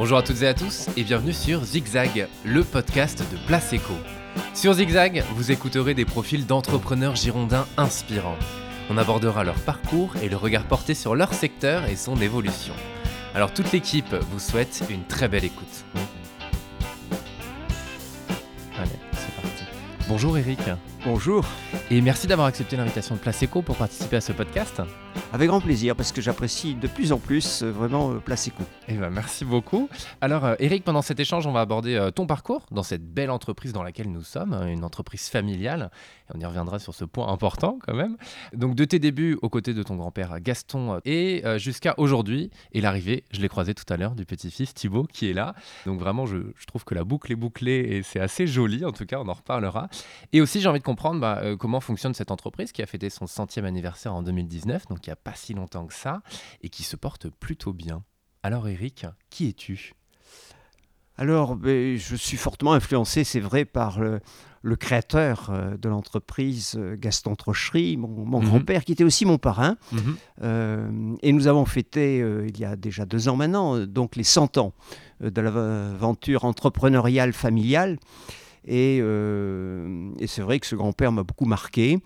Bonjour à toutes et à tous et bienvenue sur Zigzag, le podcast de Place Eco. Sur Zigzag, vous écouterez des profils d'entrepreneurs girondins inspirants. On abordera leur parcours et le regard porté sur leur secteur et son évolution. Alors toute l'équipe vous souhaite une très belle écoute. Allez, c'est parti. Bonjour Eric. Bonjour. Et merci d'avoir accepté l'invitation de Place Eco pour participer à ce podcast. Avec grand plaisir, parce que j'apprécie de plus en plus euh, vraiment euh, Place. Eh ben, merci beaucoup. Alors, euh, Eric, pendant cet échange, on va aborder euh, ton parcours dans cette belle entreprise dans laquelle nous sommes, hein, une entreprise familiale. Et on y reviendra sur ce point important quand même. Donc, de tes débuts aux côtés de ton grand-père Gaston euh, et jusqu'à aujourd'hui, et l'arrivée, je l'ai croisé tout à l'heure, du petit-fils Thibaut qui est là. Donc, vraiment, je, je trouve que la boucle est bouclée et c'est assez joli. En tout cas, on en reparlera. Et aussi, j'ai envie de comprendre bah, euh, comment fonctionne cette entreprise qui a fêté son centième anniversaire en 2019, donc il n'y a pas si longtemps que ça, et qui se porte plutôt bien. Alors Eric, qui es-tu? Alors, ben, je suis fortement influencé, c'est vrai, par le, le créateur euh, de l'entreprise, euh, Gaston Trochery, mon, mon Mhm. grand-père, qui était aussi mon parrain. Euh, et nous avons fêté, euh, il y a déjà deux ans maintenant, donc les 100 ans de l'aventure entrepreneuriale familiale. Et, euh, et c'est vrai que ce grand-père m'a beaucoup marqué.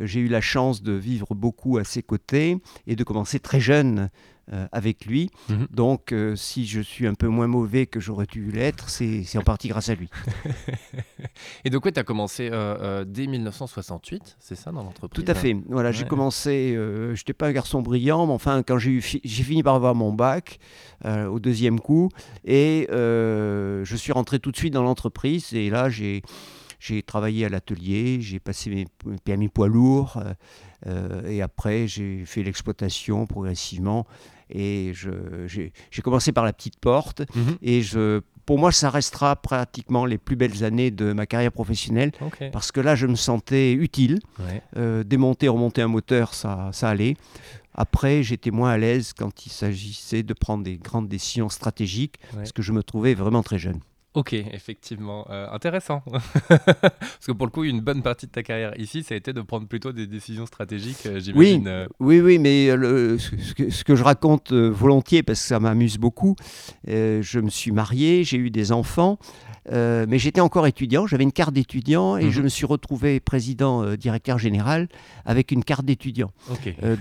J'ai eu la chance de vivre beaucoup à ses côtés et de commencer très jeune euh, avec lui. Mhm. Donc, euh, si je suis un peu moins mauvais que j'aurais dû l'être, c'est en partie grâce à lui. Et donc, ouais, tu as commencé euh, dès 1968, c'est ça, dans l'entreprise? Tout à fait. Voilà, j'ai commencé. Je n'étais pas un garçon brillant, mais enfin, quand j'ai fi- fini par avoir mon bac au deuxième coup, et je suis rentré tout de suite dans l'entreprise. Et là, j'ai j'ai travaillé à l'atelier, j'ai passé mes permis poids lourds, euh, euh, et après j'ai fait l'exploitation progressivement. Et j'ai commencé par la petite porte, Mhm. et je, pour moi, ça restera pratiquement les plus belles années de ma carrière professionnelle, parce que là, je me sentais utile. Ouais. Euh, démonter, remonter un moteur, ça, ça allait. Après, j'étais moins à l'aise quand il s'agissait de prendre des grandes décisions stratégiques, Ouais. parce que je me trouvais vraiment très jeune. Ok, effectivement, euh, intéressant. Parce que pour le coup, une bonne partie de ta carrière ici, ça a été de prendre plutôt des décisions stratégiques, euh, Oui, j'imagine. euh, oui, oui, mais le- ce, que, ce que je raconte euh, volontiers, parce que ça m'amuse beaucoup, je me suis marié, j'ai eu des enfants, mais j'étais encore étudiant, j'avais une carte d'étudiant, et Mhm. je me suis retrouvé président, directeur général, avec une carte d'étudiant.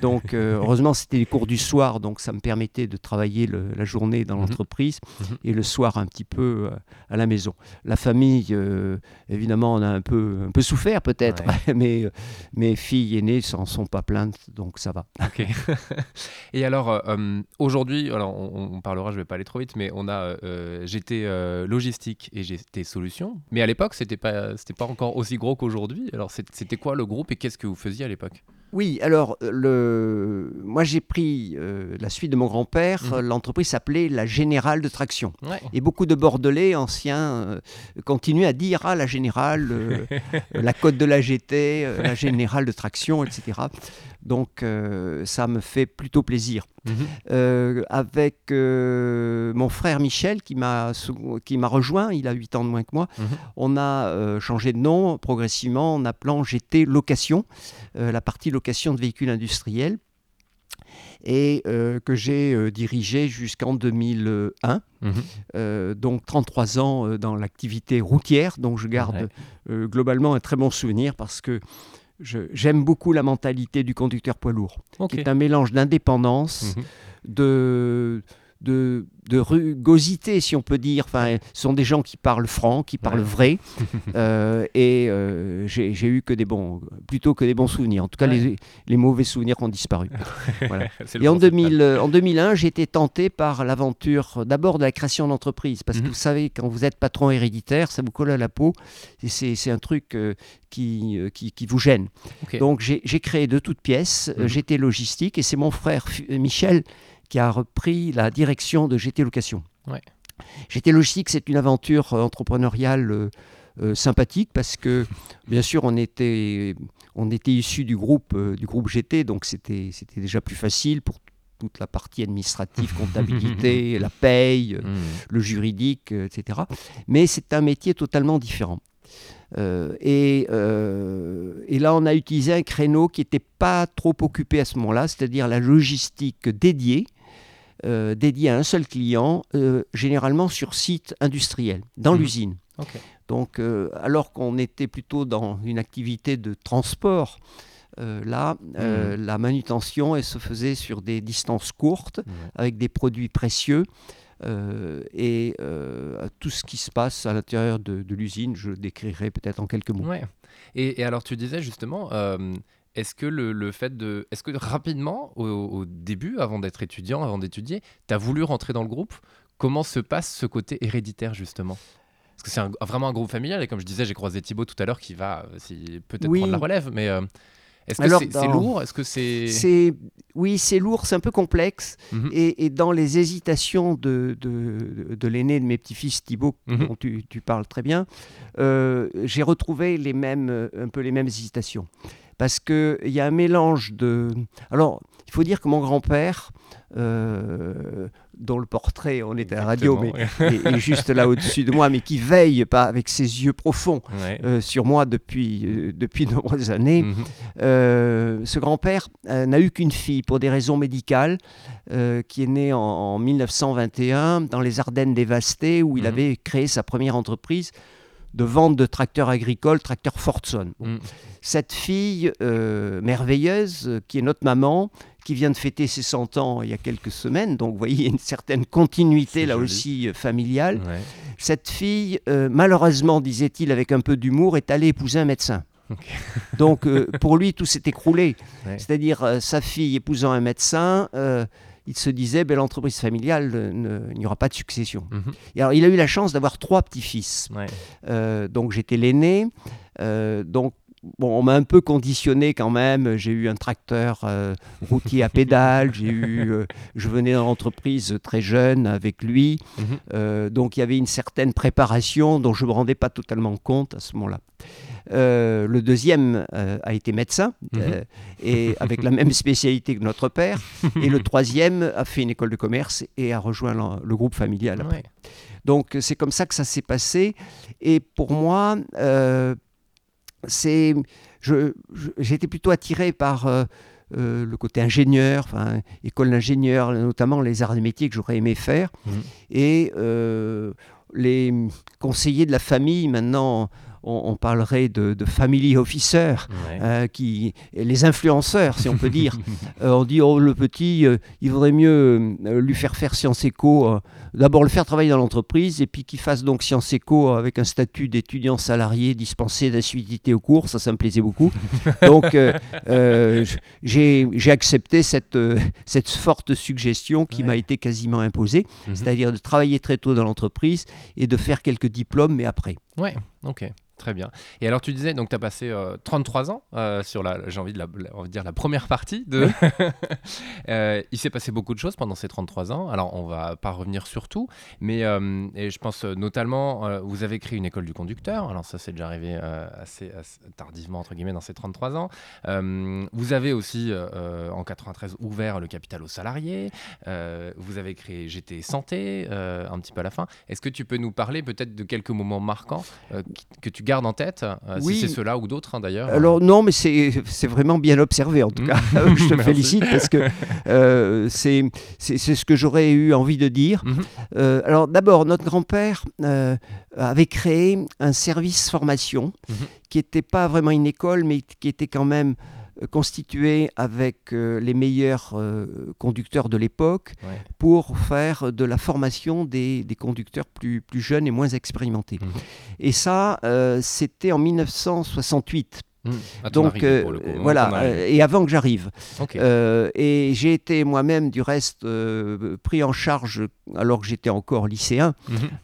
Donc, heureusement, c'était les cours du soir, donc ça me permettait de travailler le- la journée dans Mhm. l'entreprise Mhm. et le soir un petit peu à la maison. La famille, euh, évidemment, on a un peu, un peu souffert peut-être, mais euh, mes filles aînées s'en sont pas plaintes, donc ça va. Ok. Et alors, euh, aujourd'hui, alors on, on parlera, je vais pas aller trop vite, mais on a euh, Logistique et GT Solutions. Mais à l'époque, c'était pas, c'était pas encore aussi gros qu'aujourd'hui. Alors, c'était quoi le groupe et qu'est-ce que vous faisiez à l'époque? Oui, alors, euh, le... moi j'ai pris euh, la suite de mon grand-père, Mhm. l'entreprise s'appelait la Générale de Traction. Ouais. Et beaucoup de Bordelais anciens euh, continuent à dire Ah, la Générale, euh, la Côte de la GT, la Générale de Traction, etc. Donc euh, ça me fait plutôt plaisir. Mhm. Euh, avec euh, mon frère Michel qui m'a sou- qui m'a rejoint, il a 8 ans de moins que moi, Mhm. on a changé de nom progressivement en appelant GT Location, la partie location de véhicules industriels, et euh, que j'ai euh, dirigé jusqu'en 2001. Mhm. Euh, donc 33 ans dans l'activité routière, dont je garde Ouais. globalement un très bon souvenir parce que j'aime beaucoup la mentalité du conducteur poids lourd, qui est un mélange d'indépendance, Mhm. de, de, de rugosité, si on peut dire. Enfin, ce sont des gens qui parlent franc, qui parlent Ouais. vrai. Euh, et euh, j'ai eu que des bons, plutôt que des bons souvenirs. En tout cas, Ouais. les, les mauvais souvenirs ont disparu. Voilà. Et en, principal. 2000, euh, en 2001, j'ai été tenté par l'aventure d'abord de la création d'entreprise. Parce Mhm. que vous savez, quand vous êtes patron héréditaire, ça vous colle à la peau. C'est un truc qui, qui, qui vous gêne. Donc j'ai créé de toutes pièces Mhm. GT Logistique. Et c'est mon frère Michel qui a repris la direction de GT Location. Ouais. GT Logistique, c'est une aventure euh, entrepreneuriale euh, euh, sympathique parce que, bien sûr, on était, on était issu du groupe, euh, du groupe GT, donc c'était déjà plus facile pour toute la partie administrative, comptabilité, la paye, Mhm. le juridique, etc. Mais c'est un métier totalement différent. Euh, et, euh, et là, on a utilisé un créneau qui n'était pas trop occupé à ce moment-là, c'est-à-dire la logistique dédiée euh, dédié à un seul client, euh, généralement sur site industriel, dans Mhm. l'usine. Donc, euh, alors qu'on était plutôt dans une activité de transport, là, euh, la manutention, elle se faisait sur des distances courtes, avec des produits précieux. euh, et euh, tout ce qui se passe à l'intérieur de, de l'usine, je le décrirai peut-être en quelques mots. Ouais. Et, et alors, tu disais justement, euh, est-ce que le, le fait de. Est-ce que rapidement, au, au début, avant d'être étudiant, avant d'étudier, tu as voulu rentrer dans le groupe? Comment se passe ce côté héréditaire, justement? Parce que c'est un- vraiment un groupe familial, et comme je disais, j'ai croisé Thibaut tout à l'heure qui va euh, si- peut-être Oui. prendre la relève, mais. euh, est-ce que c'est lourd? Est-ce que c'est. C'est oui, c'est lourd, c'est un peu complexe. Mhm. Et, et dans les hésitations de, de, de l'aîné de mes petits-fils, Thibaut, Mhm. dont tu, tu parles très bien, euh, j'ai retrouvé les mêmes, un peu les mêmes hésitations. Parce qu'il y a un mélange de... Alors, il faut dire que mon grand-père, euh, dont le portrait, on est à la radio, mais est, est juste là au-dessus de moi, mais qui veille pas avec ses yeux profonds ouais. euh, sur moi depuis, euh, depuis de nombreuses années, Mhm. euh, ce grand-père n'a eu qu'une fille pour des raisons médicales, qui est née en, en 1921 dans les Ardennes dévastées, où il Mhm. avait créé sa première entreprise de vente de tracteurs agricoles, tracteurs Fordson. Bon. Mhm. Cette fille euh, merveilleuse, euh, qui est notre maman, qui vient de fêter ses 100 ans il y a quelques semaines, donc vous voyez, il y a une certaine continuité là joli. aussi euh, familiale. Ouais. Cette fille, euh, malheureusement, disait-il avec un peu d'humour, est allée épouser un médecin. Donc pour lui, tout s'est écroulé. Ouais. C'est-à-dire sa fille épousant un médecin, il se disait, ben, l'entreprise familiale, il n'y aura pas de succession. Mhm. Et alors il a eu la chance d'avoir trois petits-fils. Ouais. Euh, donc j'étais l'aîné. Euh, donc bon, on m'a un peu conditionné quand même. J'ai eu un tracteur euh, routier à pédales. J'ai eu, euh, je venais dans l'entreprise très jeune avec lui. Mhm. Euh, donc il y avait une certaine préparation dont je ne me rendais pas totalement compte à ce moment-là. Euh, le deuxième euh, a été médecin euh, et avec la même spécialité que notre père. Et le troisième a fait une école de commerce et a rejoint le, le groupe familial. après. Ouais. Donc c'est comme ça que ça s'est passé. Et pour moi, c'est, je, je- j'étais plutôt attiré par euh, le côté ingénieur, enfin, école d'ingénieur, notamment les arts et métiers que j'aurais aimé faire. Mhm. Et euh, les conseillers de la famille, maintenant, on, on parlerait de, de family officer. Ouais. euh, qui, les influenceurs, si on peut dire. Euh, on dit, oh, le petit, euh, il vaudrait mieux lui faire faire Sciences Éco, d'abord le faire travailler dans l'entreprise, et puis qu'il fasse donc Sciences Éco avec un statut d'étudiant salarié dispensé d'assiduité au cours, ça, ça me plaisait beaucoup. Donc, j'ai accepté cette, cette forte suggestion qui Ouais. m'a été quasiment imposée, Mhm. c'est-à-dire de travailler très tôt dans l'entreprise et de faire quelques diplômes, mais après. Ouais, ok, très bien. Et alors tu disais, donc tu as passé euh, 33 ans euh, sur la, j'ai envie de la, la- on va dire la première partie de... Euh, il s'est passé beaucoup de choses pendant ces 33 ans, alors on va pas revenir sur tout, mais euh, et je pense notamment, vous avez créé une école du conducteur, alors ça c'est déjà arrivé assez, assez tardivement, entre guillemets, dans ces 33 ans. Vous avez aussi, en 93, ouvert le capital aux salariés, vous avez créé GT Santé, un petit peu à la fin. Est-ce que tu peux nous parler peut-être de quelques moments marquants que tu gardes en tête, euh, Oui. si c'est ceux-là ou d'autres hein, d'ailleurs Alors non, mais c'est vraiment bien observé en tout Mm. cas. Je te félicite parce que euh, c'est ce que j'aurais eu envie de dire. Mhm. Euh, alors d'abord, notre grand-père euh, avait créé un service formation Mhm. qui n'était pas vraiment une école, mais qui était quand même euh, constitué avec euh, les meilleurs euh, conducteurs de l'époque Ouais. pour faire de la formation des, des conducteurs plus, plus jeunes et moins expérimentés. Mhm. Et ça, euh, c'était en 1968. Mmh. Donc arrivée, euh, coup, hein, voilà, euh, et avant que j'arrive. Euh, et j'ai été moi-même, du reste, pris en charge, alors que j'étais encore lycéen,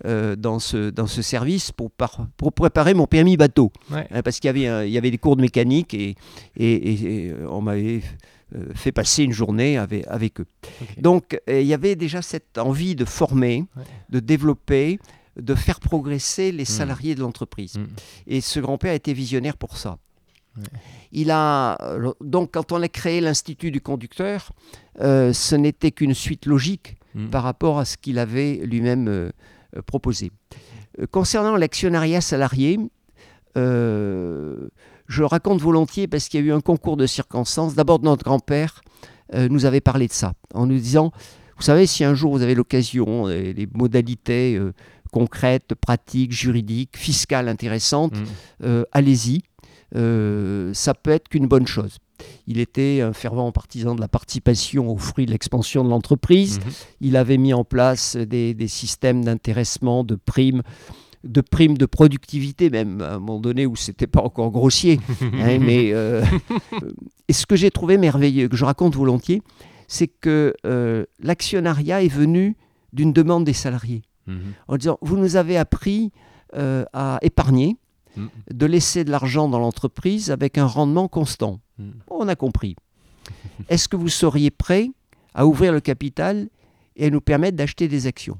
euh, dans, ce, dans ce service pour, par- pour préparer mon permis bateau. Ouais. Hein, parce qu'il y avait, un- il y avait des cours de mécanique et, et- et- et, on m'avait fait passer une journée avec, avec eux. Donc il y avait déjà cette envie de former, Ouais. de développer, de faire progresser les Mm. salariés de l'entreprise. Et ce grand-père était visionnaire pour ça. Ouais. Il a euh, donc quand on a créé l'institut du conducteur, euh, ce n'était qu'une suite logique Mm. par rapport à ce qu'il avait lui-même euh, proposé. Euh, concernant l'actionnariat salarié, je raconte volontiers parce qu'il y a eu un concours de circonstances. D'abord, notre grand-père nous avait parlé de ça, en nous disant, Vous savez, si un jour vous avez l'occasion, les, modalités concrètes, pratiques, juridiques, fiscales intéressantes, Mm. allez-y. Euh, ça peut être qu'une bonne chose. Il était un fervent partisan de la participation aux fruits de l'expansion de l'entreprise. Mhm. Il avait mis en place des, des systèmes d'intéressement, de primes, de primes de productivité même, à un moment donné où c'était pas encore grossier. hein, mais euh, et ce que j'ai trouvé merveilleux, que je raconte volontiers, c'est que euh, l'actionnariat est venu d'une demande des salariés Mhm. en disant vous nous avez appris euh, à épargner, Mm. de laisser de l'argent dans l'entreprise avec un rendement constant. Mm. On a compris. Est-ce que vous seriez prêt à ouvrir le capital et à nous permettre d'acheter des actions?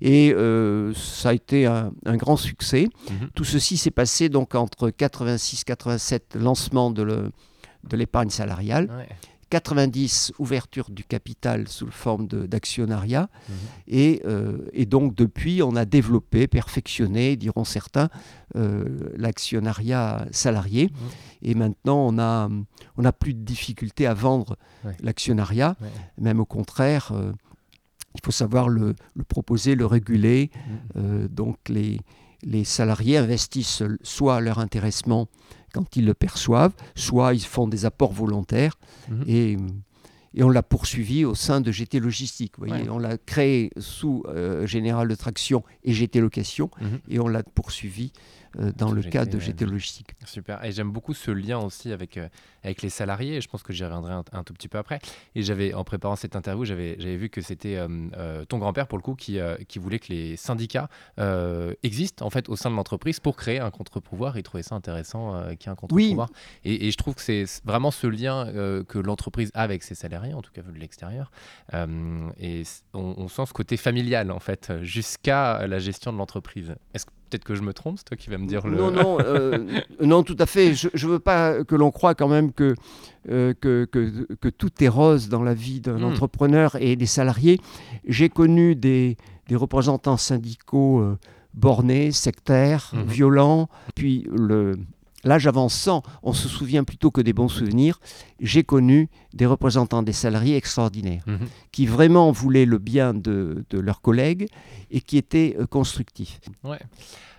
Et euh, ça a été un, un grand succès. Mhm. Tout ceci s'est passé donc entre 86-87, lancement de le- de l'épargne salariale, Ouais. 90 ouverture du capital sous forme d'actionnariat Mhm. et, euh, et donc depuis on a développé, perfectionné, diront certains, euh, l'actionnariat salarié et maintenant on a, on a plus de difficulté à vendre Ouais. l'actionnariat, Ouais. même au contraire. euh, il faut savoir le, le proposer, le réguler. Mhm. Donc les, les salariés investissent soit leur intéressement quand ils le perçoivent, soit ils font des apports volontaires. Mhm. Et, et on l'a poursuivi au sein de GT Logistique. Vous voyez, Ouais. On l'a créé sous euh, Général de Traction et GT Location, Mhm. et on l'a poursuivi dans Sous le cadre de. GT Logistique. Super. Et j'aime beaucoup ce lien aussi avec, euh, avec les salariés. Je pense que j'y reviendrai un, un tout petit peu après. Et j'avais, en préparant cette interview, j'avais, j'avais vu que c'était euh, euh, ton grand-père, pour le coup, qui, euh, qui voulait que les syndicats euh, existent en fait au sein de l'entreprise pour créer un contre-pouvoir. Il trouvait ça intéressant euh, qu'il y ait un contre-pouvoir. Et, et je trouve que c'est vraiment ce lien euh, que l'entreprise a avec ses salariés, en tout cas vu de l'extérieur. Euh, et on, on sent ce côté familial, en fait, jusqu'à la gestion de l'entreprise. Est-ce que peut-être que je me trompe C'est toi qui vas me dire le. Non, non, euh, non, tout à fait. Je ne veux pas que l'on croie quand même que, euh, que, que, que tout est rose dans la vie d'un Mm. entrepreneur et des salariés. J'ai connu des, des représentants syndicaux euh, bornés, sectaires, Mhm. violents. Puis le, l'âge avançant, on se souvient plutôt que des bons souvenirs. J'ai connu des représentants des salariés extraordinaires Mhm. qui vraiment voulaient le bien de, de leurs collègues et qui étaient euh, constructifs. Ouais.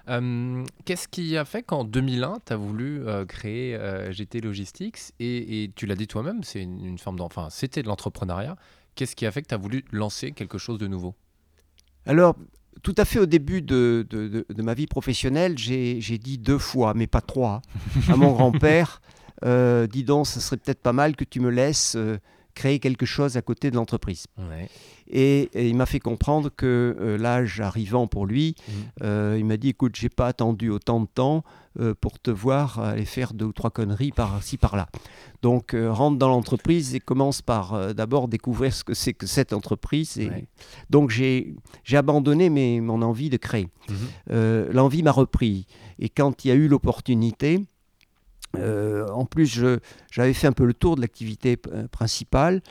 Euh, Qu'est-ce qui a fait qu'en 2001, tu as voulu euh, créer euh, GT Logistics et, et tu l'as dit toi-même, c'est une, une forme c'était de l'entrepreneuriat. Qu'est-ce qui a fait que tu as voulu lancer quelque chose de nouveau? Alors, tout à fait au début de, de- de- de ma vie professionnelle, j'ai j'ai dit deux fois, mais pas trois, à mon grand-père, euh, dis donc, ce serait peut-être pas mal que tu me laisses euh, créer quelque chose à côté de l'entreprise. Ouais. Et, et il m'a fait comprendre que euh, l'âge arrivant pour lui, Mhm. euh, il m'a dit, écoute, j'ai pas attendu autant de temps euh, pour te voir aller faire deux ou trois conneries par-ci, par-là. Donc, rentre dans l'entreprise et commence par d'abord découvrir ce que c'est que cette entreprise. Et Ouais. Donc, j'ai abandonné mes, mon envie de créer. Euh, L'envie m'a repris. Et quand il y a eu l'opportunité, euh, en plus, j'avais fait un peu le tour de l'activité euh, principale.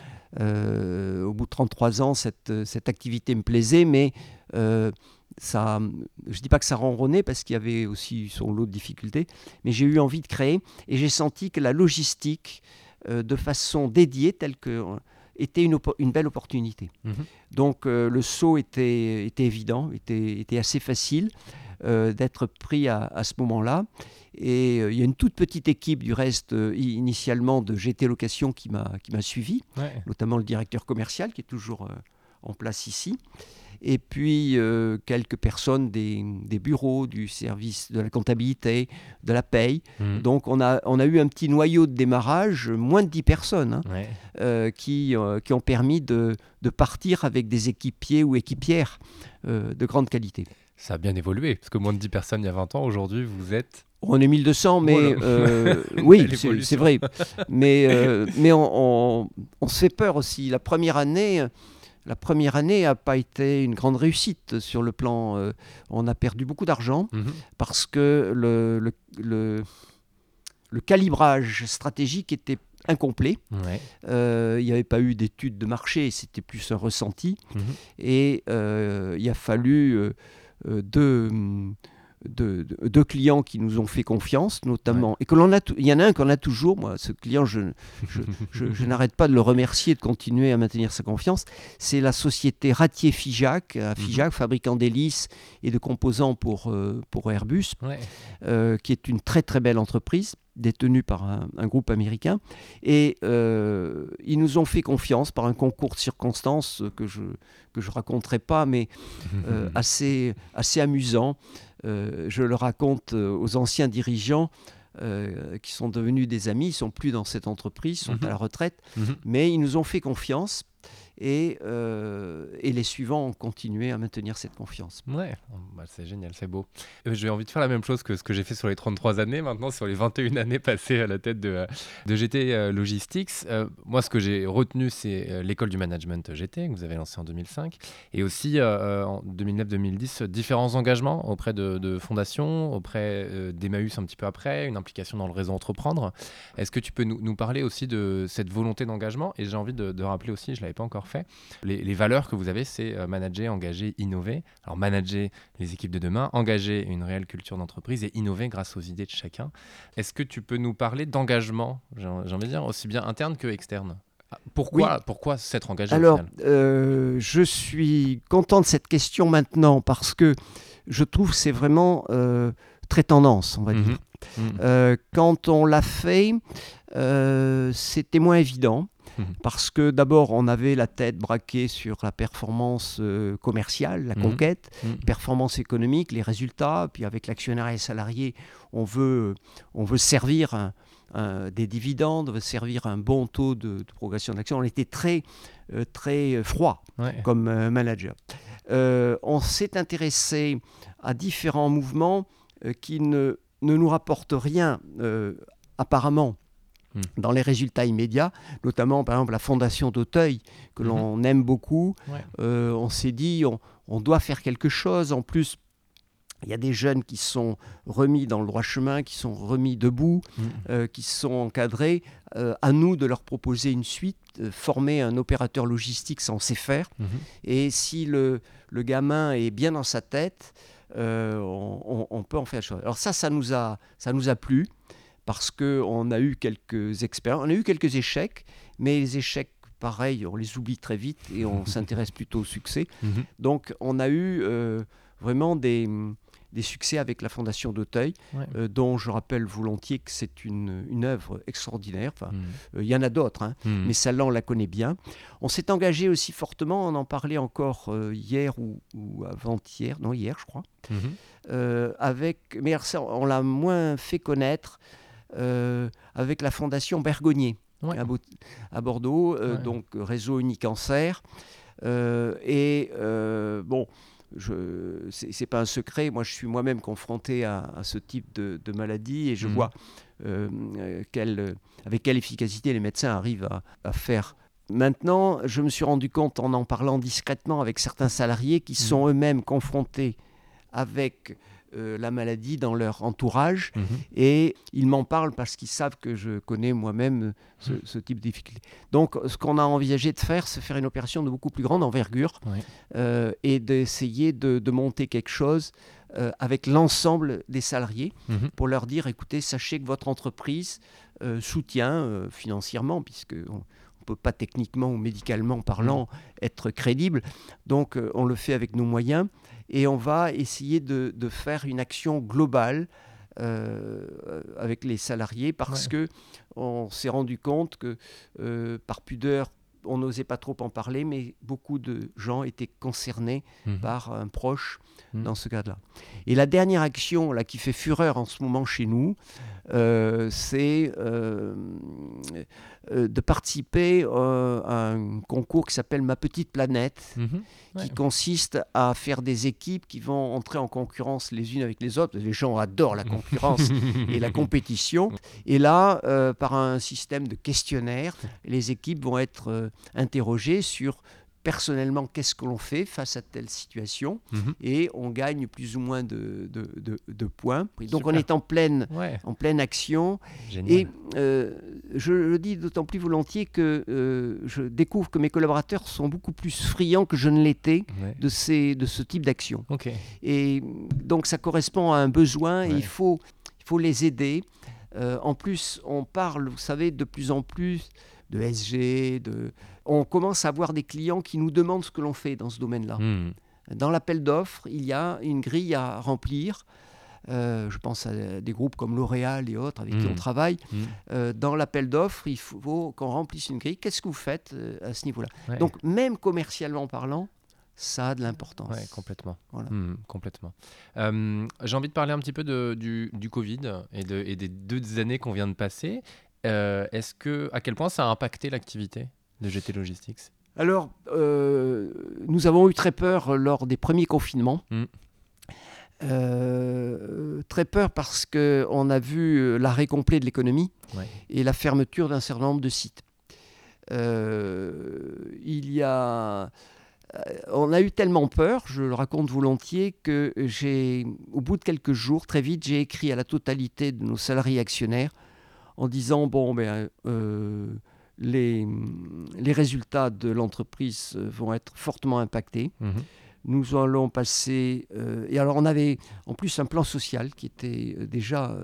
Euh, au bout de 33 ans, cette, cette activité me plaisait, mais euh, ça, je ne dis pas que ça ronronnait parce qu'il y avait aussi son lot de difficultés, mais j'ai eu envie de créer et j'ai senti que la logistique, de façon dédiée, telle que était une, belle opportunité. Mhm. Donc euh, le saut était, était évident, était, était assez facile euh, d'être pris à, à ce moment-là. Et euh, il y a une toute petite équipe du reste euh, initialement de GT Location qui m'a suivi, Ouais. notamment le directeur commercial qui est toujours en place ici. Et puis quelques personnes des, des bureaux, du service de la comptabilité, de la paye. Mhm. Donc on a, on a eu un petit noyau de démarrage, moins de 10 personnes. hein, Ouais. qui, qui ont permis de, de partir avec des équipiers ou équipières de grande qualité. Ça a bien évolué, parce que moins de 10 personnes il y a 20 ans, aujourd'hui vous êtes. On est 1200, mais Voilà. euh, oui, c'est vrai. Mais, euh, mais on, on- on se fait peur aussi. La première année, la première année n'a pas été une grande réussite sur le plan. euh, on a perdu beaucoup d'argent Mhm. parce que le, le, le- le calibrage stratégique était incomplet. Ouais. Euh, il n'y avait pas eu d'études de marché, c'était plus un ressenti. Mhm. Et euh, il a fallu euh, euh, deux, de, clients qui nous ont fait confiance, notamment, et que l'on a, il y en a un qu'on a toujours, moi, ce client, je, je, n'arrête pas de le remercier de continuer à maintenir sa confiance, c'est la société Ratier Figeac, mhm. Figeac, fabricant d'hélices et de composants pour, euh, pour Airbus, euh, qui est une très très belle entreprise détenue par un, groupe américain. Et euh, ils nous ont fait confiance par un concours de circonstances que je que je raconterai pas, mais assez, assez amusant. Euh, je le raconte euh, aux anciens dirigeants euh, qui sont devenus des amis, ils sont plus dans cette entreprise, ils sont à mhm. la retraite, mhm. mais ils nous ont fait confiance et, euh, et, les suivants ont continué à maintenir cette confiance. Ouais, bah, c'est génial, c'est beau. J'ai envie de faire la même chose que ce que j'ai fait sur les 33 années, maintenant sur les 21 années passées à la tête de, de GT euh, Logistics. Euh, moi, ce que j'ai retenu, c'est l'école du management GT que vous avez lancée en 2005 et aussi en 2009-2010 différents engagements auprès de, fondations, auprès d'Emmaüs un petit peu après, une implication dans le réseau entreprendre. Est-ce que tu peux nous, nous, parler aussi de cette volonté d'engagement? Et j'ai envie de, de rappeler aussi, je ne l'avais pas encore fait. Les, valeurs que vous avez, c'est euh, manager, engager, innover. Alors manager les équipes de demain, engager une réelle culture d'entreprise et innover grâce aux idées de chacun. Est-ce que tu peux nous parler d'engagement, j'ai envie de dire, aussi bien interne que externe? Pourquoi, pourquoi s'être engagé Alors, euh, je suis content de cette question maintenant parce que je trouve que c'est vraiment euh, très tendance, on va mhm. dire. Mhm. quand on l'a fait, c'était moins évident. Parce que d'abord, on avait la tête braquée sur la performance euh, commerciale, la mhm. conquête, mhm. performance économique, les résultats. Puis avec l'actionnaire et salarié, on veut, on veut servir des dividendes, on veut servir un bon taux de, progression d'action. On était très, euh, très froid comme euh, manager. on s'est intéressé à différents mouvements qui ne, ne nous rapportent rien apparemment. Dans les résultats immédiats, notamment par exemple la fondation d'Auteuil, que hmm. l'on aime beaucoup. Euh, on s'est dit, on, doit faire quelque chose. En plus, il y a des jeunes qui sont remis dans le droit chemin, qui sont remis debout, hmm. euh, qui sont encadrés. Euh, à nous de leur proposer une suite, former un opérateur logistique, ça on sait faire. Et si le, le, gamin est bien dans sa tête, on, on, peut en faire chose. Alors ça, ça nous a, ça nous a plu parce qu'on a eu quelques expériences, on a eu quelques échecs, mais les échecs, pareil, on les oublie très vite et on s'intéresse plutôt au succès. Mhm. Donc on a eu euh, vraiment des, des, succès avec la Fondation d'Auteuil, euh, dont je rappelle volontiers que c'est une, une, œuvre extraordinaire. Enfin, mhm. euh, Il y en a d'autres, hein, mhm. mais celle-là, on la connaît bien. On s'est engagé aussi fortement, on en parlait encore hier ou, ou avant-hier, non hier je crois, avec, mais on l'a moins fait connaître. Euh, avec la fondation Bergonier à, Bordeaux, euh, donc réseau Unique Cancer. Euh, et bon, ce n'est pas un secret, moi je suis moi-même confronté à, ce type de, maladie et je mhm. vois avec quelle efficacité les médecins arrivent à, faire Maintenant, je me suis rendu compte en en parlant discrètement avec certains salariés qui mhm. sont eux-mêmes confrontés avec euh, la maladie dans leur entourage mhm. et ils m'en parlent parce qu'ils savent que je connais moi-même ce, mhm. type de difficulté. Donc ce qu'on a envisagé de faire, c'est faire une opération de beaucoup plus grande envergure euh, et d'essayer de, monter quelque chose euh, avec l'ensemble des salariés mhm. pour leur dire, écoutez, sachez que votre entreprise soutient financièrement, puisque... On, peut pas techniquement ou médicalement parlant être crédible. Donc on le fait avec nos moyens et on va essayer de, faire une action globale euh, avec les salariés parce que on s'est rendu compte que euh, par pudeur on n'osait pas trop en parler, mais beaucoup de gens étaient concernés mhm. par un proche mhm. dans ce cas-là. Et la dernière action là, qui fait fureur en ce moment chez nous, c'est euh, euh, de participer à un concours qui s'appelle Ma Petite Planète, mhm. qui consiste à faire des équipes qui vont entrer en concurrence les unes avec les autres. Les gens adorent la concurrence et la compétition. Et là, par un système de questionnaires, les équipes vont être interrogées sur personnellement qu'est-ce que l'on fait face à telle situation Mhm. et on gagne plus ou moins de, de- de- de points. Donc on est en pleine, Ouais, en pleine action génial. et euh, je le dis d'autant plus volontiers que euh, je découvre que mes collaborateurs sont beaucoup plus friands que je ne l'étais Ouais. de, ces, de ce type d'action. Et donc ça correspond à un besoin et il, faut, il faut les aider. Euh, en plus, on parle, vous savez, de plus en plus de SG, de... on commence à avoir des clients qui nous demandent ce que l'on fait dans ce domaine-là. Hmm. Dans l'appel d'offres, il y a une grille à remplir. Euh, je pense à des groupes comme L'Oréal et autres avec qui Mhm. on travaille. Mhm. Euh, dans l'appel d'offres, il faut qu'on remplisse une grille. Qu'est-ce que vous faites euh, à ce niveau-là? Ouais. Donc, même commercialement parlant, ça a de l'importance. Ouais, complètement. Voilà. Hmm, complètement. Euh, J'ai envie de parler un petit peu de, du, du Covid et, de, et des deux années qu'on vient de passer. Euh, Est-ce que, à quel point ça a impacté l'activité de GT Logistics? Alors, euh, nous avons eu très peur lors des premiers confinements. Mm. Euh, très peur parce qu'on a vu l'arrêt complet de l'économie Ouais. et la fermeture d'un certain nombre de sites. Il y a, on a eu tellement peur, je le raconte volontiers, que j'ai, au bout de quelques jours, très vite, j'ai écrit à la totalité de nos salariés actionnaires en disant bon, ben, euh, les, les résultats de l'entreprise euh, vont être fortement impactés. Mhm. Nous allons passer. euh, et alors, on avait en plus un plan social qui était déjà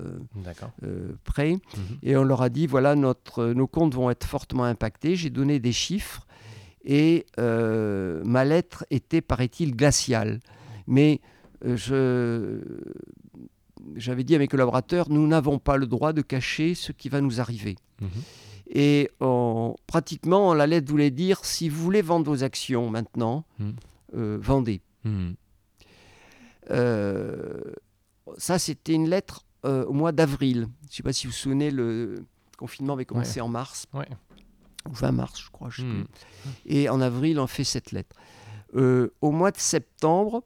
euh, prêt. Mhm. Et on leur a dit voilà, notre, nos comptes vont être fortement impactés. J'ai donné des chiffres. Et ma lettre était, paraît-il, glaciale. Mais je. J'avais dit à mes collaborateurs, nous n'avons pas le droit de cacher ce qui va nous arriver. Mhm. Et on- pratiquement, la lettre voulait dire, si vous voulez vendre vos actions maintenant, Mm. euh, vendez. Mhm. Euh, ça, c'était une lettre euh, au mois d'avril. Je ne sais pas si vous vous souvenez, le confinement avait commencé en mars, Ouais. ou 20 mars, je crois. je sais Mhm. plus. Et en avril, on fait cette lettre. Au mois de septembre,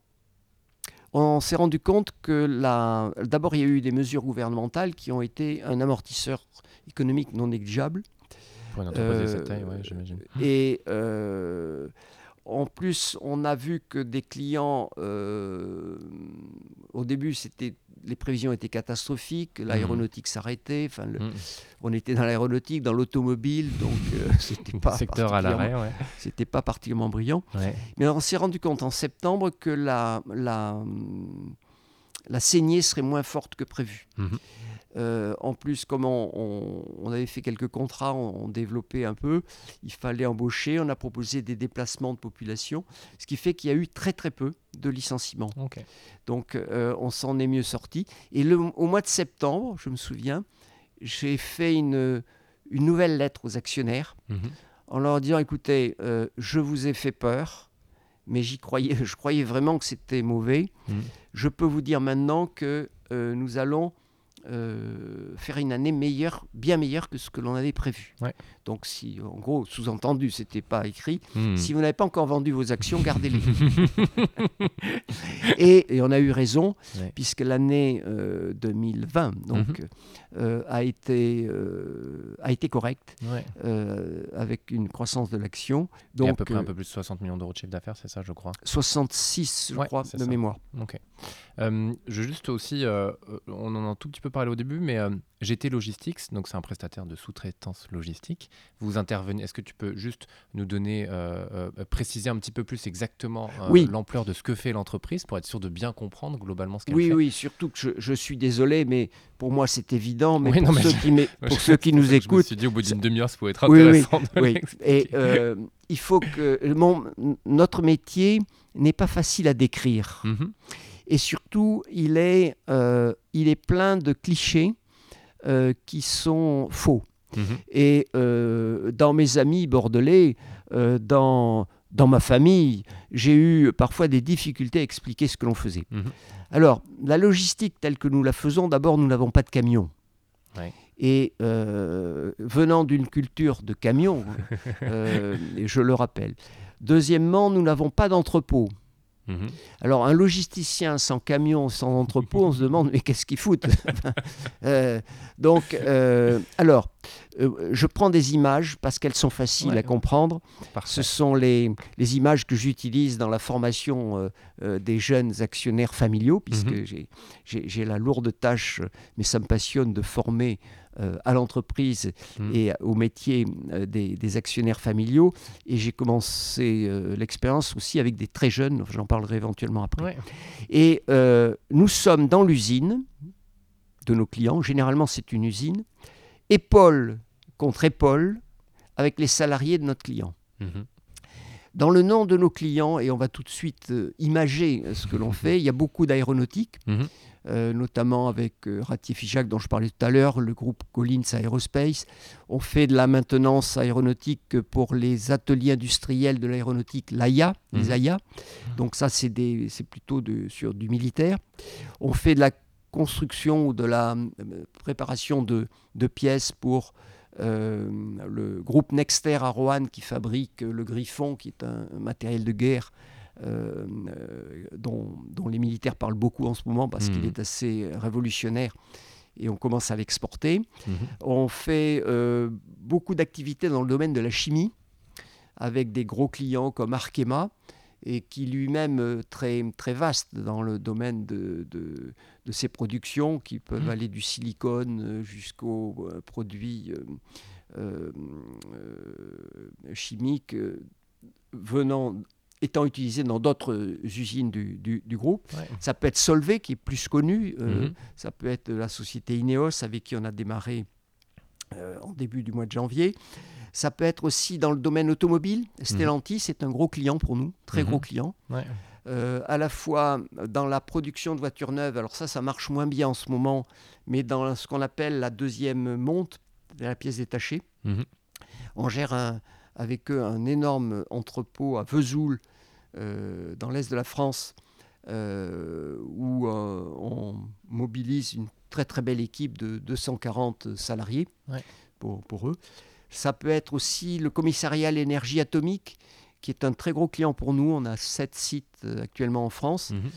on s'est rendu compte que la... d'abord, il y a eu des mesures gouvernementales qui ont été un amortisseur économique non négligeable. Pour une entreprise de Euh, cette taille, ouais, j'imagine. Et euh, en plus, on a vu que des clients, euh, au début, c'était les prévisions étaient catastrophiques, l'aéronautique s'arrêtait, enfin, le- Mhm. on était dans l'aéronautique, dans l'automobile, donc euh, c'était pas Secteur à l'arrêt, ouais. c'était pas particulièrement brillant. Ouais. Mais on s'est rendu compte en septembre que la, la, la saignée serait moins forte que prévu. Mhm. Euh, en plus, comme on, avait fait quelques contrats, on, on développait un peu, il fallait embaucher, on a proposé des déplacements de population, ce qui fait qu'il y a eu très très peu de licenciements. Donc euh, on s'en est mieux sorti. Et le, au mois de septembre, je me souviens, j'ai fait une, une nouvelle lettre aux actionnaires Mhm. en leur disant écoutez, euh, je vous ai fait peur, mais j'y croyais, je croyais vraiment que c'était mauvais. Mhm. Je peux vous dire maintenant que nous allons faire une année meilleure, bien meilleure que ce que l'on avait prévu. Donc, si, en gros, sous-entendu, c'était pas écrit. Mhm. Si vous n'avez pas encore vendu vos actions, gardez-les. et, et on a eu raison, Ouais. puisque l'année euh, 2020 donc, Mhm. euh, a, été, euh, a été correcte Ouais. euh, avec une croissance de l'action. Et Donc, à peu près euh, un peu plus de 60 millions d'euros de chiffre d'affaires, c'est ça, je crois. 66, je Ouais, crois, de ça. mémoire. Ok. Euh, je veux juste aussi, euh, euh, on en a un tout petit peu parlé au début, mais euh, GT Logistics, donc c'est un prestataire de sous-traitance logistique. Vous intervenez, est-ce que tu peux juste nous donner, euh, euh, préciser un petit peu plus exactement euh, Oui. l'ampleur de ce que fait l'entreprise pour être sûr de bien comprendre globalement ce qu'elle Oui, fait? oui, surtout que je, je suis désolé, mais pour moi c'est évident, mais Oui, pour, non, mais ceux, je- qui, pour ceux qui nous que Je me écoutent, suis dit au bout d'une demi-heure, ça pouvait être Oui, oui, intéressant. de oui. l'expliquer. Et il faut que mon, notre métier n'est pas facile à décrire. Mhm. Et surtout, il est, il est plein de clichés euh, qui sont faux. Mhm. Et euh, dans mes amis bordelais, euh, dans, dans ma famille, j'ai eu parfois des difficultés à expliquer ce que l'on faisait. Mhm. Alors, la logistique telle que nous la faisons, d'abord, nous n'avons pas de camion. Ouais. Et venant d'une culture de camion, et je le rappelle. Deuxièmement, nous n'avons pas d'entrepôt. Mhm. Alors, un logisticien sans camion, sans entrepôt, on se demande, mais qu'est-ce qu'ils foutent? Euh, Donc, euh, alors, euh, je prends des images parce qu'elles sont faciles Ouais. à comprendre. Parfait. Ce sont les, les images que j'utilise dans la formation euh, euh, des jeunes actionnaires familiaux, puisque Mhm. j'ai- la lourde tâche, mais ça me passionne de former à l'entreprise Mhm. et au métier des, des actionnaires familiaux. Et j'ai commencé l'expérience aussi avec des très jeunes, j'en parlerai éventuellement après. Ouais. Et nous sommes dans l'usine de nos clients, généralement c'est une usine, épaule contre épaule avec les salariés de notre client. Mhm. Dans le nom de nos clients, et on va tout de suite euh, imager euh, ce que l'on fait, il y a beaucoup d'aéronautique, Mhm. euh, notamment avec euh, Ratier Figeac dont je parlais tout à l'heure, le groupe Collins Aerospace. On fait de la maintenance aéronautique pour les ateliers industriels de l'aéronautique, l'AIA, les Mhm. AIA. Donc ça, c'est plutôt de- sur du militaire. On fait de la construction ou de la euh, préparation de, de pièces pour euh, le groupe Nexter à Roanne qui fabrique le Griffon, qui est un, un matériel de guerre euh, euh, dont, dont les militaires parlent beaucoup en ce moment parce qu'il Mhm. est assez révolutionnaire et on commence à l'exporter. Mhm. On fait euh, beaucoup d'activités dans le domaine de la chimie avec des gros clients comme Arkema et qui lui-même euh, très, très vaste dans le domaine de, de, de ses productions qui peuvent Mhm. aller du silicone euh, jusqu'aux euh, produits euh, euh, euh, chimiques venant étant utilisés dans d'autres usines du, du- du groupe. Ouais. Ça peut être Solvay qui est plus connu, euh, Mhm. ça peut être la société Ineos avec qui on a démarré euh, en début du mois de janvier. Ça peut être aussi dans le domaine automobile. Stellantis est un gros client pour nous, très Mhm. gros client. Ouais. Euh, à la fois dans la production de voitures neuves, alors ça, ça marche moins bien en ce moment, mais dans ce qu'on appelle la deuxième monte, la pièce détachée. Mhm. On gère un- avec eux un énorme entrepôt à Vesoul, euh, dans l'est de la France, euh, où on mobilise une très très belle équipe de 240 salariés Ouais. pour, pour eux. Ça peut être aussi le commissariat à l'énergie atomique, qui est un très gros client pour nous. On a sept sites euh, actuellement en France Mhm.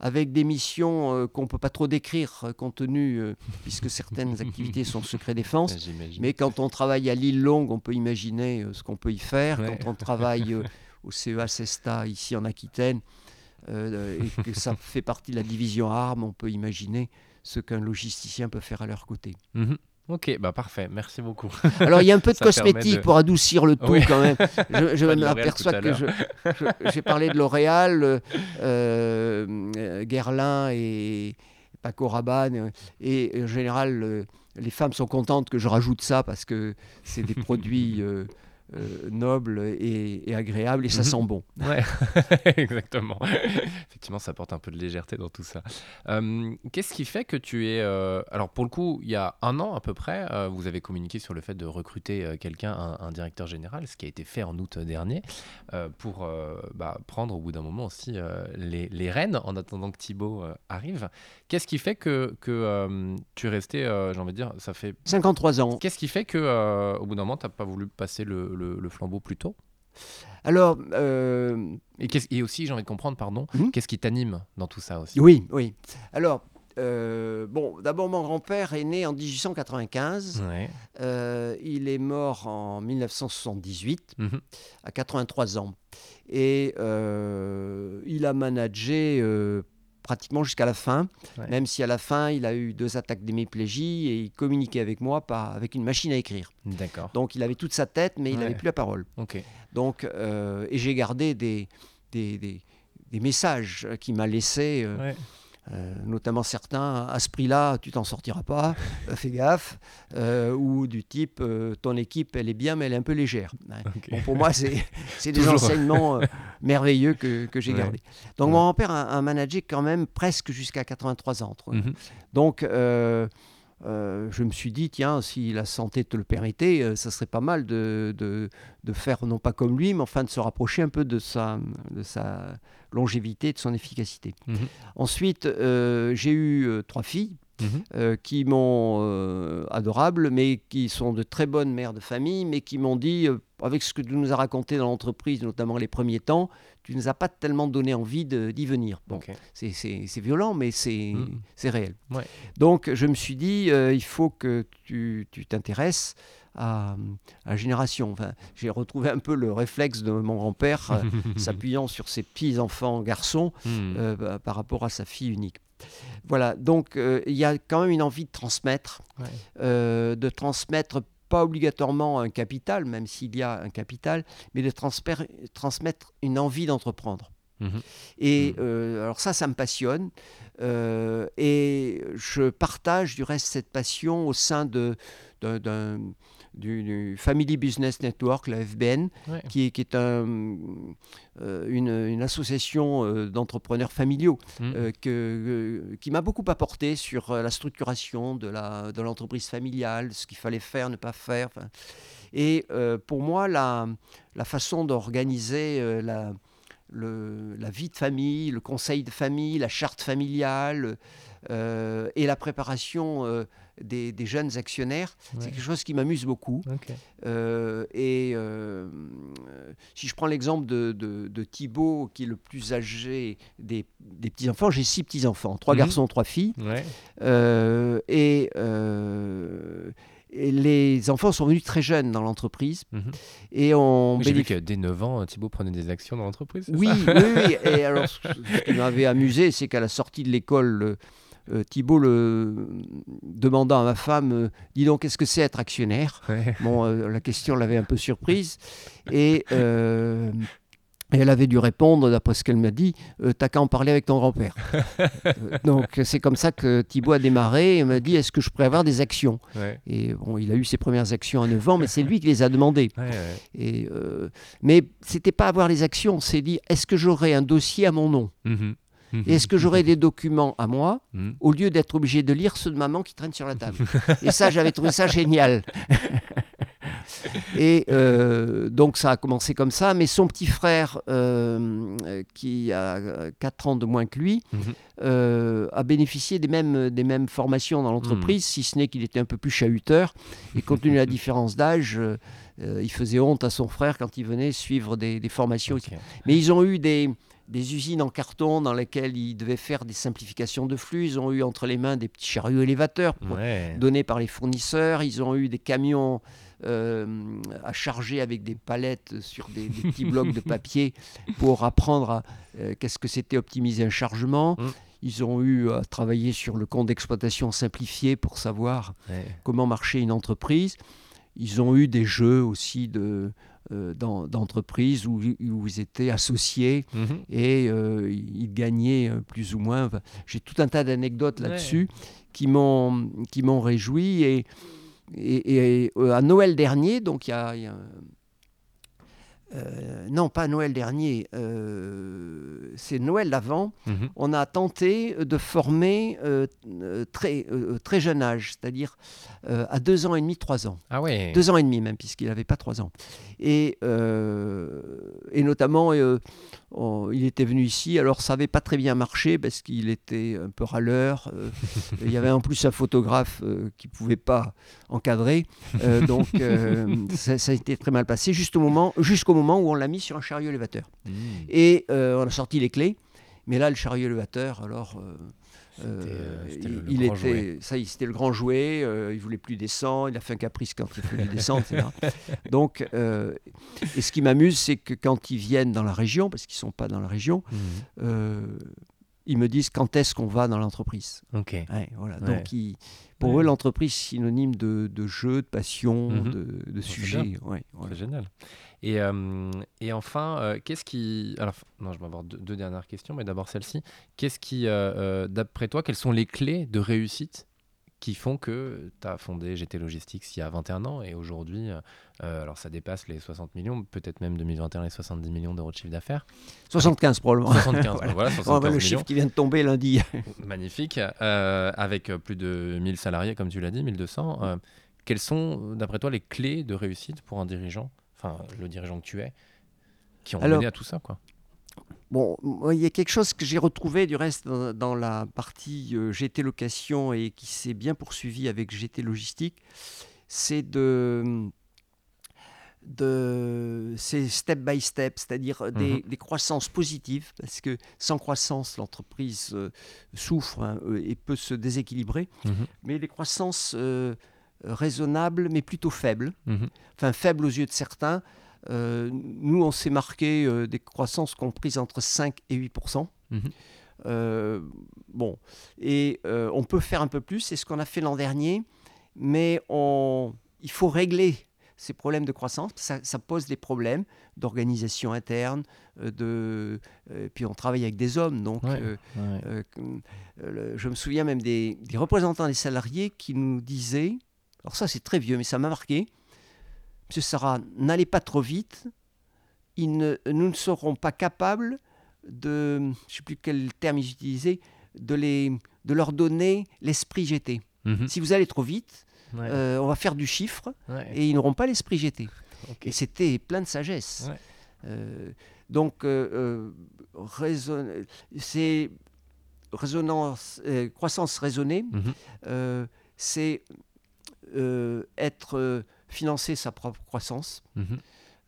avec des missions euh, qu'on ne peut pas trop décrire, euh, compte tenu, euh, puisque certaines activités sont secret défense. Mais quand on travaille à l'île Longue, on peut imaginer ce qu'on peut y faire. Ouais. Quand on travaille au CEA Cesta, ici en Aquitaine, et que ça fait partie de la division armes, on peut imaginer ce qu'un logisticien peut faire à leur côté. Mhm. Ok, bah parfait, merci beaucoup. Alors il y a un peu de cosmétique de- pour adoucir le tout Oui. quand même. Je, je m'aperçois que j'ai parlé de L'Oréal, euh, euh, Guerlain et Paco Rabanne. euh, Et en général, les femmes sont contentes que je rajoute ça parce que c'est des produits euh, euh, nobles et, et agréables et ça Mhm. sent bon. Ouais, exactement. Effectivement, ça apporte un peu de légèreté dans tout ça. Euh, Qu'est-ce qui fait que tu es... euh, Alors, pour le coup, il y a un an à peu près, euh, vous avez communiqué sur le fait de recruter euh, quelqu'un, un, un directeur général, ce qui a été fait en août dernier, euh, pour euh, bah, prendre au bout d'un moment aussi euh, les, les rênes en attendant que Thibaut euh, arrive. Qu'est-ce qui fait que, que euh, tu es resté, euh, j'ai envie de dire, ça fait 53 ans. Qu'est-ce qui fait que euh, au bout d'un moment, tu n'as pas voulu passer le, le- le flambeau plus tôt Alors, euh, et, aussi, j'ai envie de comprendre, pardon, Mhm. qu'est-ce qui t'anime dans tout ça aussi? Oui, oui. Alors, euh, bon, d'abord, mon grand-père est né en 1895. Ouais. Euh, il est mort en 1978, Mhm. à 83 ans. Et il a managé pratiquement jusqu'à la fin, Ouais. même si à la fin, il a eu deux attaques d'hémiplégie et il communiquait avec moi par, avec une machine à écrire. D'accord. Donc il avait toute sa tête, mais il Ouais. n'avait plus la parole. Ok. Donc, euh, et j'ai gardé des, des, des- des messages qu'il m'a laissés. euh, Ouais. Euh, notamment certains, à ce prix-là, tu t'en sortiras pas, fais gaffe, euh, ou du type, euh, ton équipe, elle est bien, mais elle est un peu légère. Bon, pour moi, c'est c'est des enseignements merveilleux que, que j'ai Ouais. gardés. Donc, Ouais. mon grand-père a, a managé quand même presque jusqu'à 83 ans. entre- Mhm. Donc, euh, je me suis dit, tiens, si la santé te le permettait, euh, ça serait pas mal de, de, de faire, non pas comme lui, mais enfin de se rapprocher un peu de sa, de sa longévité, de son efficacité. Mhm. Ensuite, euh, j'ai eu euh, trois filles Mhm. euh, qui m'ont euh, adorable, mais qui sont de très bonnes mères de famille, mais qui m'ont dit, euh, avec ce que tu nous as raconté dans l'entreprise, notamment les premiers temps, tu nous as pas tellement donné envie d'y venir. Bon, c'est- violent, mais c'est Mhm. réel. Ouais. Donc, je me suis dit, il faut que tu t'intéresses à, la génération. Enfin, j'ai retrouvé un peu le réflexe de mon grand-père euh, s'appuyant sur ses petits-enfants garçons Hmm. euh, bah, par rapport à sa fille unique. Voilà, donc euh, il y a quand même une envie de transmettre, Ouais. de transmettre pas obligatoirement un capital, même s'il y a un capital, mais de transmettre une envie d'entreprendre. Mhm. Et Mm. euh, alors ça, ça me passionne. Euh, et je partage du reste cette passion au sein de, d'un- du, du Family Business Network, la FBN, Ouais. qui est, qui est un, euh, une, une association euh, d'entrepreneurs familiaux Mm. euh, que, qui m'a beaucoup apporté sur la structuration de la- de l'entreprise familiale, ce qu'il fallait faire, ne pas faire. Et pour moi, la, la façon d'organiser la, le- la vie de famille, le conseil de famille, la charte familiale euh, et la préparation euh, des, des jeunes actionnaires, Ouais. c'est quelque chose qui m'amuse beaucoup. Euh, et euh, si je prends l'exemple de, de, de Thibaut, qui est le plus âgé des, des petits-enfants, j'ai six petits-enfants, trois Mhm. garçons, trois filles. Ouais. Euh, et, euh, et les enfants sont venus très jeunes dans l'entreprise. Mhm. Et on Oui, J'ai vu que dès 9 ans, Thibaut prenait des actions dans l'entreprise. c'est Oui, ça oui, oui. Et alors, ce qui m'avait amusé, c'est qu'à la sortie de l'école, Thibault, le, demandant à ma femme, euh, dis donc, qu'est-ce que c'est être actionnaire Ouais. Bon, euh, la question l'avait un peu surprise. Et euh, et elle avait dû répondre, d'après ce qu'elle m'a dit, euh, t'as qu'à en parler avec ton grand-père. Euh, donc c'est comme ça que Thibault a démarré et m'a dit, est-ce que je pourrais avoir des actions Ouais. Et bon, il a eu ses premières actions à 9 ans, mais c'est lui qui les a demandées. Ouais, ouais. Et, euh, mais c'était pas avoir les actions, c'est dire, est-ce que j'aurai un dossier à mon nom Mhm. Mhm. Et est-ce que j'aurai des documents à moi Mhm. au lieu d'être obligé de lire ceux de maman qui traînent sur la table? Et ça, j'avais trouvé ça génial. Et euh, donc ça a commencé comme ça, mais son petit frère, euh, qui a 4 ans de moins que lui, Mhm. euh, a bénéficié des mêmes, des mêmes formations dans l'entreprise, si ce n'est qu'il était un peu plus chahuteur. Et compte tenu de la différence d'âge, il faisait honte à son frère quand il venait suivre des, des formations. Mais ils ont eu des, des usines en carton dans lesquelles ils devaient faire des simplifications de flux. Ils ont eu entre les mains des petits chariots élévateurs Ouais. donnés par les fournisseurs. Ils ont eu des camions euh, à charger avec des palettes sur des, des petits blocs de papier pour apprendre à, euh, qu'est-ce que c'était optimiser un chargement. Mm. Ils ont eu à travailler sur le compte d'exploitation simplifié pour savoir Ouais. comment marchait une entreprise. Ils ont eu des jeux aussi de, euh, d'en- d'entreprise où, où ils étaient associés Mhm. et euh, ils gagnaient euh, plus ou moins. Enfin, J'ai tout un tas d'anecdotes Ouais. là-dessus qui m'ont qui m'ont réjoui et, et, et, à Noël dernier, donc il y a, il y a, euh, non pas Noël dernier, euh, c'est Noël d'avant. Mhm. On a tenté de former euh, très très jeune âge, c'est-à-dire à deux ans et demi, trois ans. Ah ouais. Deux ans et demi même, puisqu'il n'avait pas trois ans. Et, et notamment, on- il était venu ici, alors ça n'avait pas très bien marché parce qu'il était un peu râleur. euh, il y avait en plus un photographe euh, qui ne pouvait pas encadrer. euh, donc ça, ça a été très mal passé jusqu'au moment, moment où on l'a mis sur un chariot élévateur. Mhm. Et on a sorti les clés. Mais là, le chariot élévateur, alors... euh, euh, le- le il était, jouet. ça, c'était le grand jouet. euh, il voulait plus descendre. Il a fait un caprice quand il voulait descendre, etc. Donc, euh, et ce qui m'amuse, c'est que quand ils viennent dans la région, parce qu'ils sont pas dans la région, Mhm. Ils me disent quand est-ce qu'on va dans l'entreprise. Ok. Ouais, voilà. Ouais. Donc, ils- pour Ouais. eux, l'entreprise synonyme de, de jeu, de passion, Mhm. de, sujet. C'est génial. Et, euh, et enfin, euh, qu'est-ce qui. Alors, non, je vais avoir deux, deux dernières questions, mais d'abord celle-ci. Qu'est-ce qui, euh, d'après toi, quelles sont les clés de réussite qui font que tu as fondé GT Logistics il y a 21 ans et aujourd'hui, euh, euh, alors ça dépasse les 60 millions, peut-être même 2021 les 70 millions d'euros de chiffre d'affaires. 75 probablement. 75, Voilà. voilà, Oh, 75 bah, le millions. chiffre qui vient de tomber lundi. Magnifique. euh, avec plus de 1000 salariés, comme tu l'as dit, 1200. euh, quelles sont, d'après toi, les clés de réussite pour un dirigeant, enfin le dirigeant que tu es, qui ont Alors- mené à tout ça quoi? Bon, il y a quelque chose que j'ai retrouvé du reste dans, la partie euh, GT Location et qui s'est bien poursuivi avec GT Logistique, c'est de, de c'est step by step, c'est-à-dire des, des croissances positives, parce que sans croissance, l'entreprise euh, souffre hein, euh, et peut se déséquilibrer, Mhm. mais des croissances euh, raisonnable, mais plutôt faible. Mhm. Enfin, faible aux yeux de certains. Euh, nous, on s'est marqué euh, des croissances comprises entre 5 et 8 Mhm. Euh, Bon, et euh, on peut faire un peu plus, c'est ce qu'on a fait l'an dernier, mais on, il faut régler ces problèmes de croissance. Ça, ça pose des problèmes d'organisation interne, euh, de, puis on travaille avec des hommes, donc Ouais. Ouais. le- je me souviens même des, des représentants des salariés qui nous disaient, alors ça c'est très vieux, mais ça m'a marqué, Monsieur Sarah, n'allez pas trop vite, ne- nous ne serons pas capables de, je ne sais plus quel terme ils utilisaient, de, les, de leur donner l'esprit GT. Mhm. Si vous allez trop vite, Ouais. euh, on va faire du chiffre Ouais. et ils n'auront pas l'esprit GT. Ok. Et c'était plein de sagesse. Ouais. Euh, donc, euh, raison- c'est résonance, croissance raisonnée, Mhm. c'est être financer sa propre croissance. Mhm.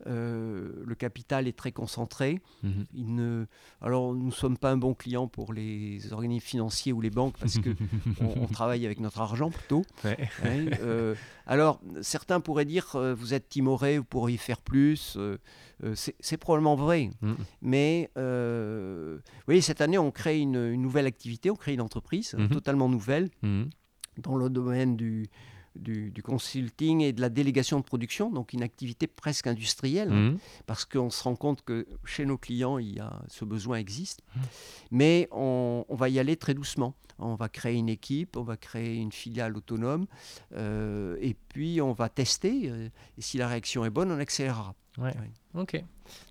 Euh, le capital est très concentré. Mhm. Il ne... Alors, nous ne sommes pas un bon client pour les organismes financiers ou les banques parce que on, on travaille avec notre argent plutôt. Ouais. hein. Euh, alors, certains pourraient dire euh, vous êtes timoré, vous pourriez faire plus. C'est probablement vrai. Mhm. Mais vous voyez, cette année, on crée une, une nouvelle activité, on crée une entreprise Mhm. totalement nouvelle Mhm. dans le domaine du, du, du consulting et de la délégation de production, donc une activité presque industrielle, hein, Mhm. parce qu'on se rend compte que chez nos clients, il y a, ce besoin existe. Mhm. Mais on, on va y aller très doucement. On va créer une équipe, on va créer une filiale autonome, euh, et puis on va tester. euh, et si la réaction est bonne, on accélérera. Ouais. Ok.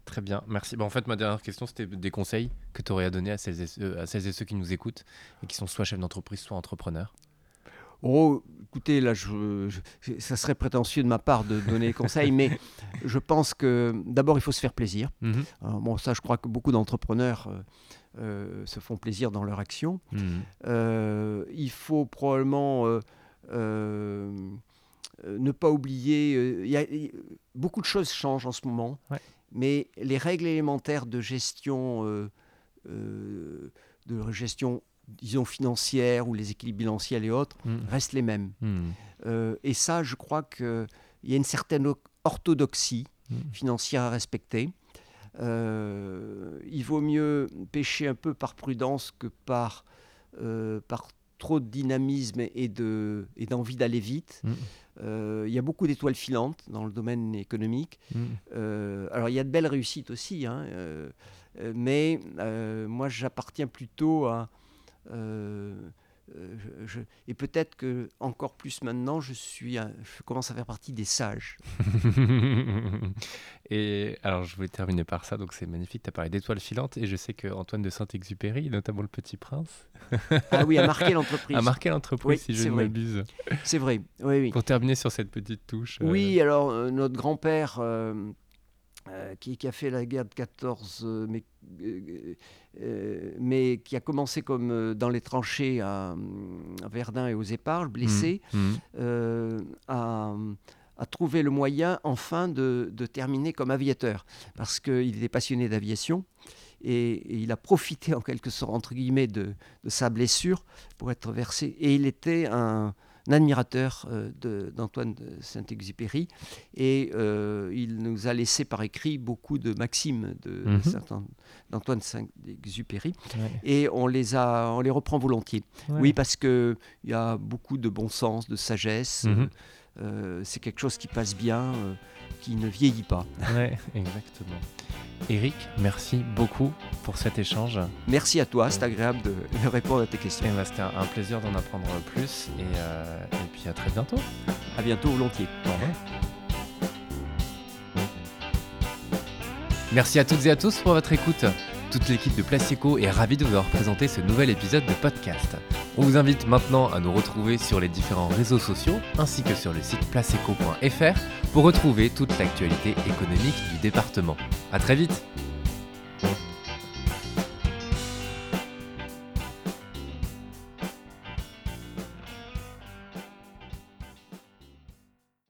Très bien. Merci. Bah, en fait, ma dernière question, c'était des conseils que tu aurais à donner à celles, et ceux, à celles et ceux qui nous écoutent et qui sont soit chefs d'entreprise, soit entrepreneurs. Oh, écoutez, là, je, je- ça serait prétentieux de ma part de donner des conseils, mais je pense que d'abord, il faut se faire plaisir. Mhm. Alors, bon, ça, je crois que beaucoup d'entrepreneurs euh, euh, se font plaisir dans leur action. Mhm. Euh, il faut probablement euh, euh, euh, ne pas oublier. euh, y a- beaucoup de choses changent en ce moment, Ouais. mais les règles élémentaires de gestion, euh, euh, de gestion, disons financière ou les équilibres bilanciels et autres Mhm. restent les mêmes. Mhm. Euh, et ça, je crois qu'il y a une certaine orthodoxie Mhm. financière à respecter. Euh, il vaut mieux pêcher un peu par prudence que par, euh, par trop de dynamisme et de- et d'envie d'aller vite. Euh, il y a beaucoup d'étoiles filantes dans le domaine économique. Euh, alors il y a de belles réussites aussi, hein, euh, mais moi j'appartiens plutôt à... euh, euh, je- je- et peut-être que encore plus maintenant, je suis, un- je commence à faire partie des sages. et alors, je voulais terminer par ça. Donc, c'est magnifique. Tu as parlé d'étoiles filantes. Et je sais que Antoine de Saint-Exupéry, notamment le Petit Prince, Ah oui, à marquer l'entreprise. a marqué l'entreprise, Oui, si je ne m'abuse. C'est vrai. Oui, oui. Pour terminer sur cette petite touche. euh, Oui, alors euh, notre grand-père, euh, euh, qui, qui a fait la guerre de 14, euh, mais, euh, mais qui a commencé comme dans les tranchées à, à Verdun et aux Éparges, blessé, euh, a, a trouvé le moyen enfin de, de terminer comme aviateur, parce qu'il était passionné d'aviation. Et, et il a profité en quelque sorte, entre guillemets, de, de sa blessure pour être versé. Et il était un admirateur euh, de- d'Antoine de Saint-Exupéry. Et euh, il nous a laissé par écrit beaucoup de maximes de Mhm. D'Antoine de Saint-Exupéry. Ouais. Et on les, a, on les reprend volontiers. Ouais. Oui, parce qu'il y a beaucoup de bon sens, de sagesse. Mhm. Euh, c'est quelque chose qui passe bien, euh, qui ne vieillit pas. Ouais, exactement. Eric, merci beaucoup pour cet échange. Merci à toi, c'est agréable de, de répondre à tes questions. Et bah, C'était un un plaisir d'en apprendre plus. Et, euh, et puis à très bientôt. À bientôt, volontiers. Au revoir. Merci à toutes et à tous pour votre écoute. Toute l'équipe de Placeco est ravie de vous avoir présenté ce nouvel épisode de podcast. On vous invite maintenant à nous retrouver sur les différents réseaux sociaux ainsi que sur le site placeco.fr pour retrouver toute l'actualité économique du département. À très vite